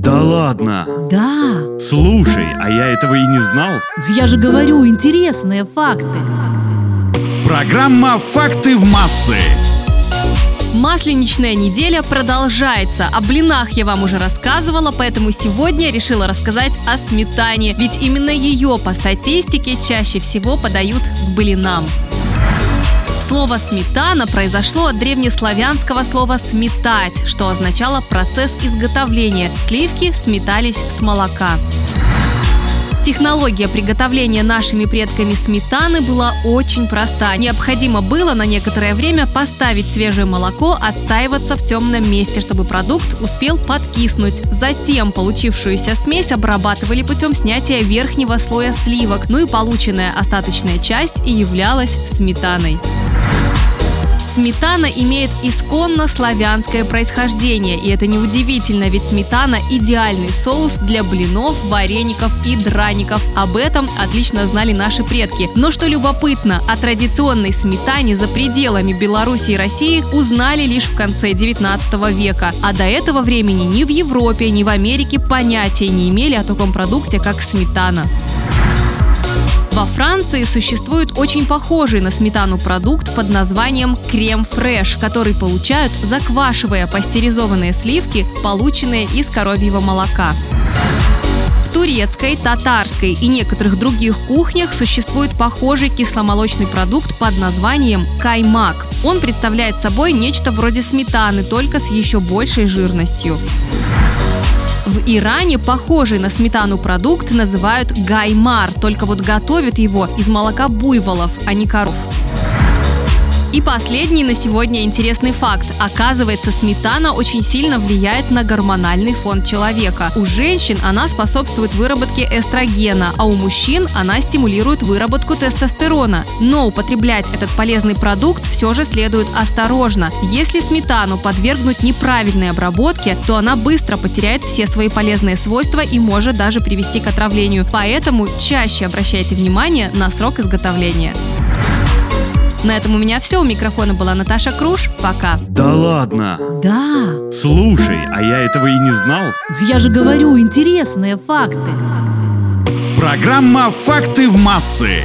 Да ладно. Да, Слушай, а я этого и не знал. я же говорю, интересные факты. Программа «Факты в массы». Масленичная неделя продолжается. О блинах я вам уже рассказывала, поэтому сегодня решила рассказать о сметане. Ведь именно ее по статистике чаще всего подают к блинам. Слово «сметана» произошло от древнеславянского слова «сметать», что означало процесс изготовления. Сливки сметались с молока. Технология приготовления нашими предками сметаны была очень проста. Необходимо было на некоторое время поставить свежее молоко отстаиваться в темном месте, чтобы продукт успел подкиснуть. Затем получившуюся смесь обрабатывали путем снятия верхнего слоя сливок, ну и полученная остаточная часть и являлась сметаной. Сметана имеет исконно славянское происхождение, и это неудивительно, ведь сметана – идеальный соус для блинов, вареников и драников. Об этом отлично знали наши предки. Но что любопытно, о традиционной сметане за пределами Беларуси и России узнали лишь в конце 19 века, а до этого времени ни в Европе, ни в Америке понятия не имели о таком продукте, как сметана. Во Франции существует очень похожий на сметану продукт под названием крем-фреш, который получают, заквашивая пастеризованные сливки, полученные из коровьего молока. В турецкой, татарской и некоторых других кухнях существует похожий кисломолочный продукт под названием каймак. Он представляет собой нечто вроде сметаны, только с еще большей жирностью. В Иране похожий на сметану продукт называют гаймар, только вот готовят его из молока буйволов, а не коров. И последний на сегодня интересный факт. Оказывается, сметана очень сильно влияет на гормональный фон человека. У женщин она способствует выработке эстрогена, а у мужчин она стимулирует выработку тестостерона. Но употреблять этот полезный продукт все же следует осторожно. Если сметану подвергнуть неправильной обработке, то она быстро потеряет все свои полезные свойства и может даже привести к отравлению. Поэтому чаще обращайте внимание на срок изготовления. На этом у меня все. У микрофона была Наташа Круш. Пока. Да ладно. Да, Слушай, а я этого и не знал. я же говорю, интересные факты. Программа «Факты в массы».